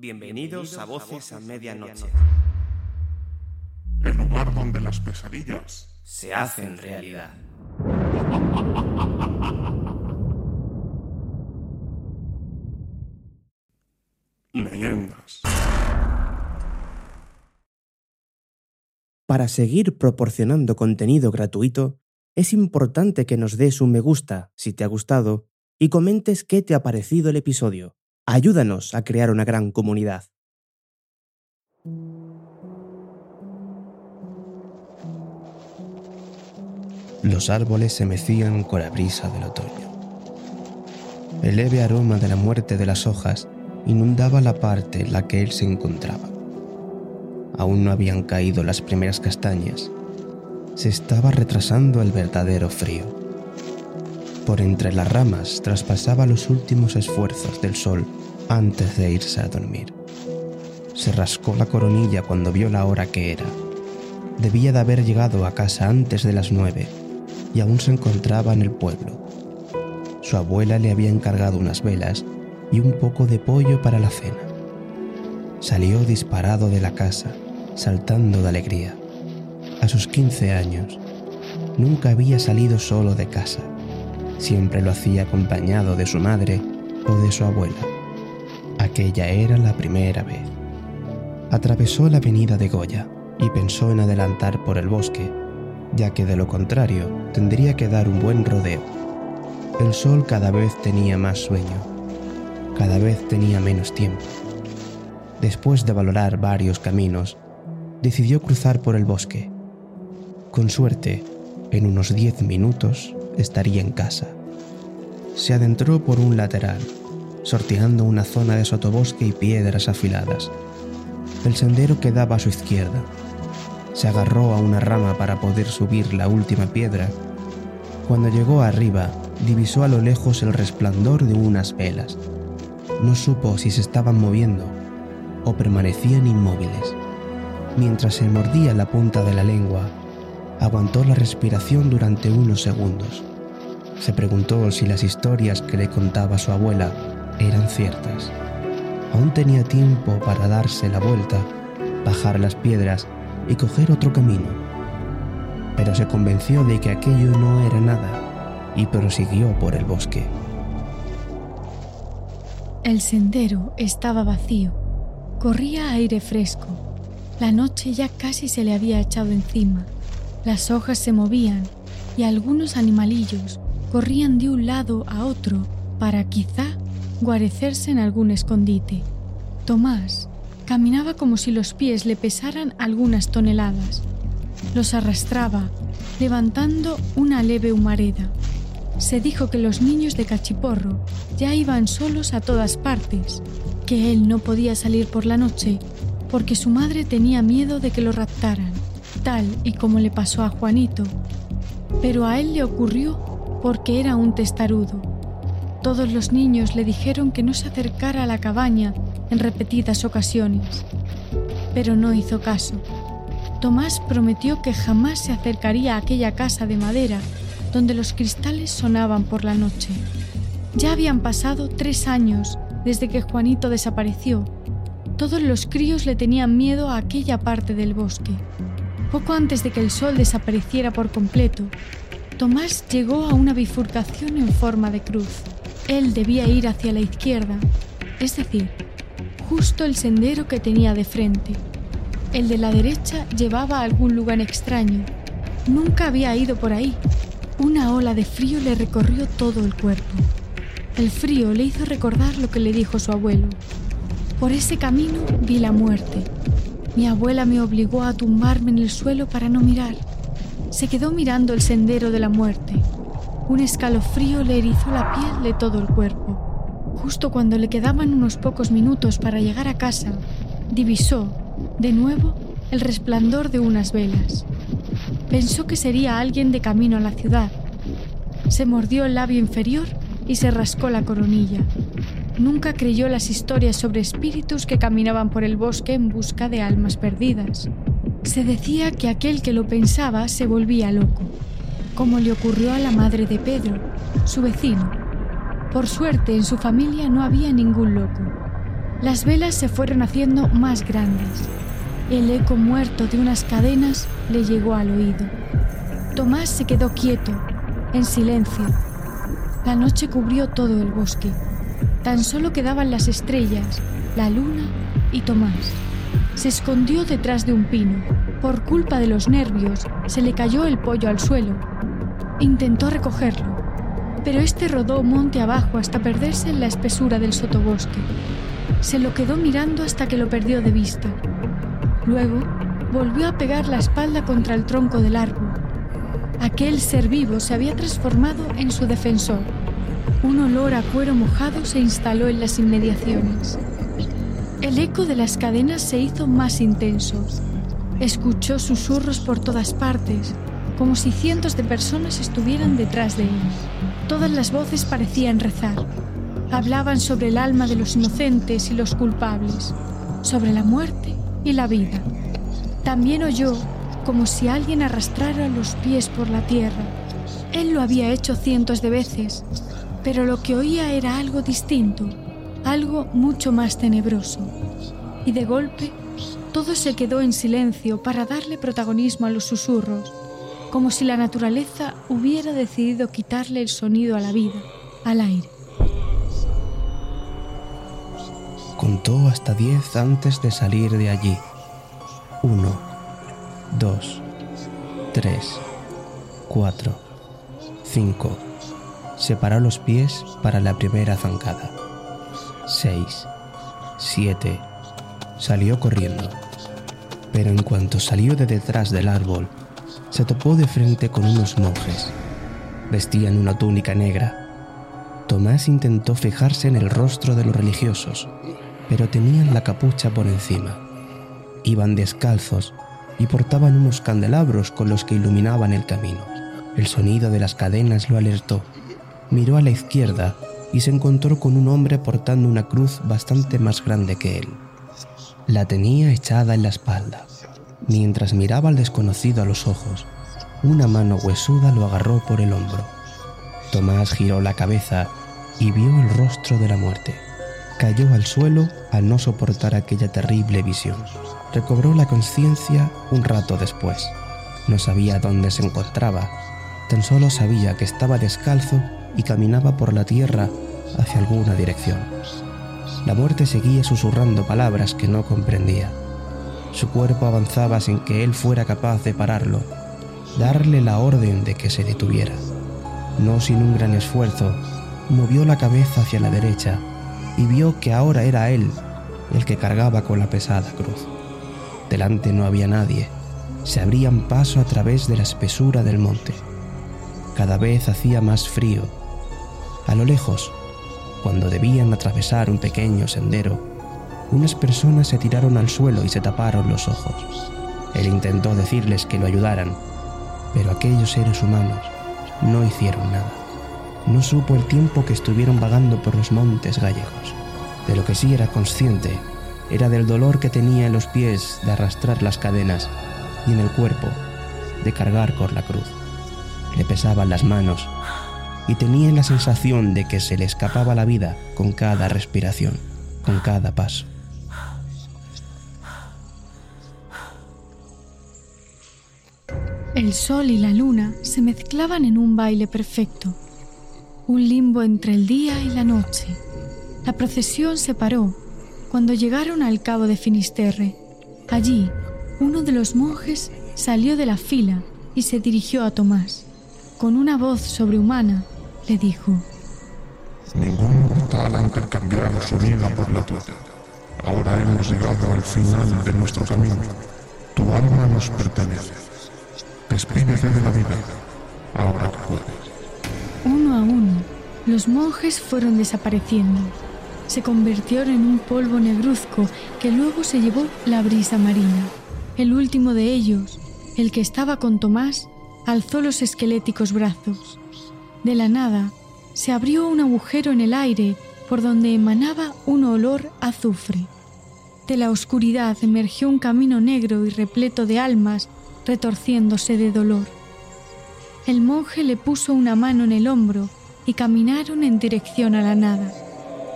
Bienvenidos a Voces a Medianoche. El lugar donde las pesadillas Se hacen realidad. leyendas. Para seguir proporcionando contenido gratuito, es importante que nos des un me gusta si te ha gustado y comentes qué te ha parecido el episodio. Ayúdanos a crear una gran comunidad. Los árboles se mecían con la brisa del otoño. El leve aroma de la muerte de las hojas inundaba la parte en la que él se encontraba. Aún no habían caído las primeras castañas. Se estaba retrasando el verdadero frío. Por entre las ramas traspasaba los últimos esfuerzos del sol antes de irse a dormir. Se rascó la coronilla cuando vio la hora que era. Debía de haber llegado a casa antes de las nueve y aún se encontraba en el pueblo. Su abuela le había encargado unas velas y un poco de pollo para la cena. Salió disparado de la casa, saltando de alegría. A sus 15 años, nunca había salido solo de casa. Siempre lo hacía acompañado de su madre o de su abuela. Aquella era la primera vez. Atravesó la avenida de Goya y pensó en adelantar por el bosque, ya que de lo contrario tendría que dar un buen rodeo. El sol cada vez tenía más sueño, cada vez tenía menos tiempo. Después de valorar varios caminos, decidió cruzar por el bosque. Con suerte, en unos diez minutos estaría en casa. Se adentró por un lateral, sorteando una zona de sotobosque y piedras afiladas. El sendero quedaba a su izquierda. Se agarró a una rama para poder subir la última piedra. Cuando llegó arriba, divisó a lo lejos el resplandor de unas velas. No supo si se estaban moviendo o permanecían inmóviles. Mientras se mordía la punta de la lengua, aguantó la respiración durante unos segundos. Se preguntó si las historias que le contaba su abuela eran ciertas. Aún tenía tiempo para darse la vuelta, bajar las piedras y coger otro camino. Pero se convenció de que aquello no era nada y prosiguió por el bosque. El sendero estaba vacío. Corría aire fresco. La noche ya casi se le había echado encima. Las hojas se movían y algunos animalillos corrían de un lado a otro para quizá guarecerse en algún escondite. Tomás caminaba como si los pies le pesaran algunas toneladas. Los arrastraba, levantando una leve humareda. Se dijo que los niños de Cachiporro ya iban solos a todas partes, que él no podía salir por la noche porque su madre tenía miedo de que lo raptaran, tal y como le pasó a Juanito. Pero a él le ocurrió porque era un testarudo. Todos los niños le dijeron que no se acercara a la cabaña en repetidas ocasiones, pero no hizo caso. Tomás prometió que jamás se acercaría a aquella casa de madera donde los cristales sonaban por la noche. Ya habían pasado tres años desde que Juanito desapareció. Todos los críos le tenían miedo a aquella parte del bosque. Poco antes de que el sol desapareciera por completo, Tomás llegó a una bifurcación en forma de cruz. Él debía ir hacia la izquierda, es decir, justo el sendero que tenía de frente. El de la derecha llevaba a algún lugar extraño. Nunca había ido por ahí. Una ola de frío le recorrió todo el cuerpo. El frío le hizo recordar lo que le dijo su abuelo. Por ese camino vi la muerte. Mi abuela me obligó a tumbarme en el suelo para no mirar. Se quedó mirando el sendero de la muerte. Un escalofrío le erizó la piel de todo el cuerpo. Justo cuando le quedaban unos pocos minutos para llegar a casa, divisó, de nuevo, el resplandor de unas velas. Pensó que sería alguien de camino a la ciudad. Se mordió el labio inferior y se rascó la coronilla. Nunca creyó las historias sobre espíritus que caminaban por el bosque en busca de almas perdidas. Se decía que aquel que lo pensaba se volvía loco, como le ocurrió a la madre de Pedro, su vecino. Por suerte en su familia no había ningún loco. Las velas se fueron haciendo más grandes. El eco muerto de unas cadenas le llegó al oído. Tomás se quedó quieto, en silencio. La noche cubrió todo el bosque. Tan solo quedaban las estrellas, la luna y Tomás. Se escondió detrás de un pino. Por culpa de los nervios, se le cayó el pollo al suelo. Intentó recogerlo, pero este rodó monte abajo hasta perderse en la espesura del sotobosque. Se lo quedó mirando hasta que lo perdió de vista. Luego volvió a pegar la espalda contra el tronco del árbol. Aquel ser vivo se había transformado en su defensor. Un olor a cuero mojado se instaló en las inmediaciones. El eco de las cadenas se hizo más intenso. Escuchó susurros por todas partes, como si cientos de personas estuvieran detrás de él. Todas las voces parecían rezar. Hablaban sobre el alma de los inocentes y los culpables, sobre la muerte y la vida. También oyó como si alguien arrastrara los pies por la tierra. Él lo había hecho cientos de veces, pero lo que oía era algo distinto, algo mucho más tenebroso. Y de golpe, todo se quedó en silencio para darle protagonismo a los susurros, como si la naturaleza hubiera decidido quitarle el sonido a la vida, al aire. Contó hasta diez antes de salir de allí. Uno, dos, tres, cuatro, cinco. Separó los pies para la primera zancada. Seis, siete. Salió corriendo. Pero en cuanto salió de detrás del árbol, se topó de frente con unos monjes. Vestían una túnica negra. Tomás intentó fijarse en el rostro de los religiosos, pero tenían la capucha por encima. Iban descalzos y portaban unos candelabros con los que iluminaban el camino. El sonido de las cadenas lo alertó. Miró a la izquierda y se encontró con un hombre portando una cruz bastante más grande que él. La tenía echada en la espalda. Mientras miraba al desconocido a los ojos, una mano huesuda lo agarró por el hombro. Tomás giró la cabeza y vio el rostro de la muerte cayó al suelo al no soportar aquella terrible visión. Recobró la conciencia un rato después. No sabía dónde se encontraba, tan solo sabía que estaba descalzo y caminaba por la tierra hacia alguna dirección. La muerte seguía susurrando palabras que no comprendía. Su cuerpo avanzaba sin que él fuera capaz de pararlo, darle la orden de que se detuviera. No sin un gran esfuerzo, movió la cabeza hacia la derecha y vio que ahora era él el que cargaba con la pesada cruz. Delante no había nadie, se abrían paso a través de la espesura del monte. Cada vez hacía más frío. A lo lejos, cuando debían atravesar un pequeño sendero, unas personas se tiraron al suelo y se taparon los ojos. Él intentó decirles que lo ayudaran, pero aquellos seres humanos no hicieron nada no supo el tiempo que estuvieron vagando por los montes gallegos. De lo que sí era consciente era del dolor que tenía en los pies de arrastrar las cadenas y en el cuerpo de cargar con la cruz. Le pesaban las manos y tenía la sensación de que se le escapaba la vida con cada respiración, con cada paso. El sol y la luna se mezclaban en un baile perfecto un limbo entre el día y la noche. La procesión se paró cuando llegaron al cabo de Finisterre. Allí, uno de los monjes salió de la fila y se dirigió a Tomás. Con una voz sobrehumana, le dijo, Ningún mortal ha intercambiado su vida por la tuya. Ahora hemos llegado al final de nuestro camino. Tu alma nos pertenece. Despídete de la vida, ahora puedes. Uno a uno, los monjes fueron desapareciendo. se convirtieron en un polvo negruzco que luego se llevó la brisa marina. El último de ellos, el que estaba con Tomás, alzó los esqueléticos brazos. De la nada, se abrió un agujero en el aire por donde emanaba un olor azufre. De la oscuridad emergió un camino negro y repleto de almas retorciéndose de dolor. El monje le puso una mano en el hombro y caminaron en dirección a la nada,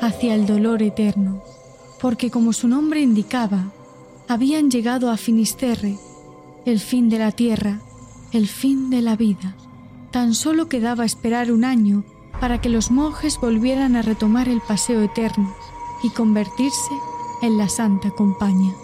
hacia el dolor eterno, porque como su nombre indicaba, habían llegado a Finisterre, el fin de la tierra, el fin de la vida. Tan solo quedaba esperar un año para que los monjes volvieran a retomar el paseo eterno y convertirse en la Santa Compañía.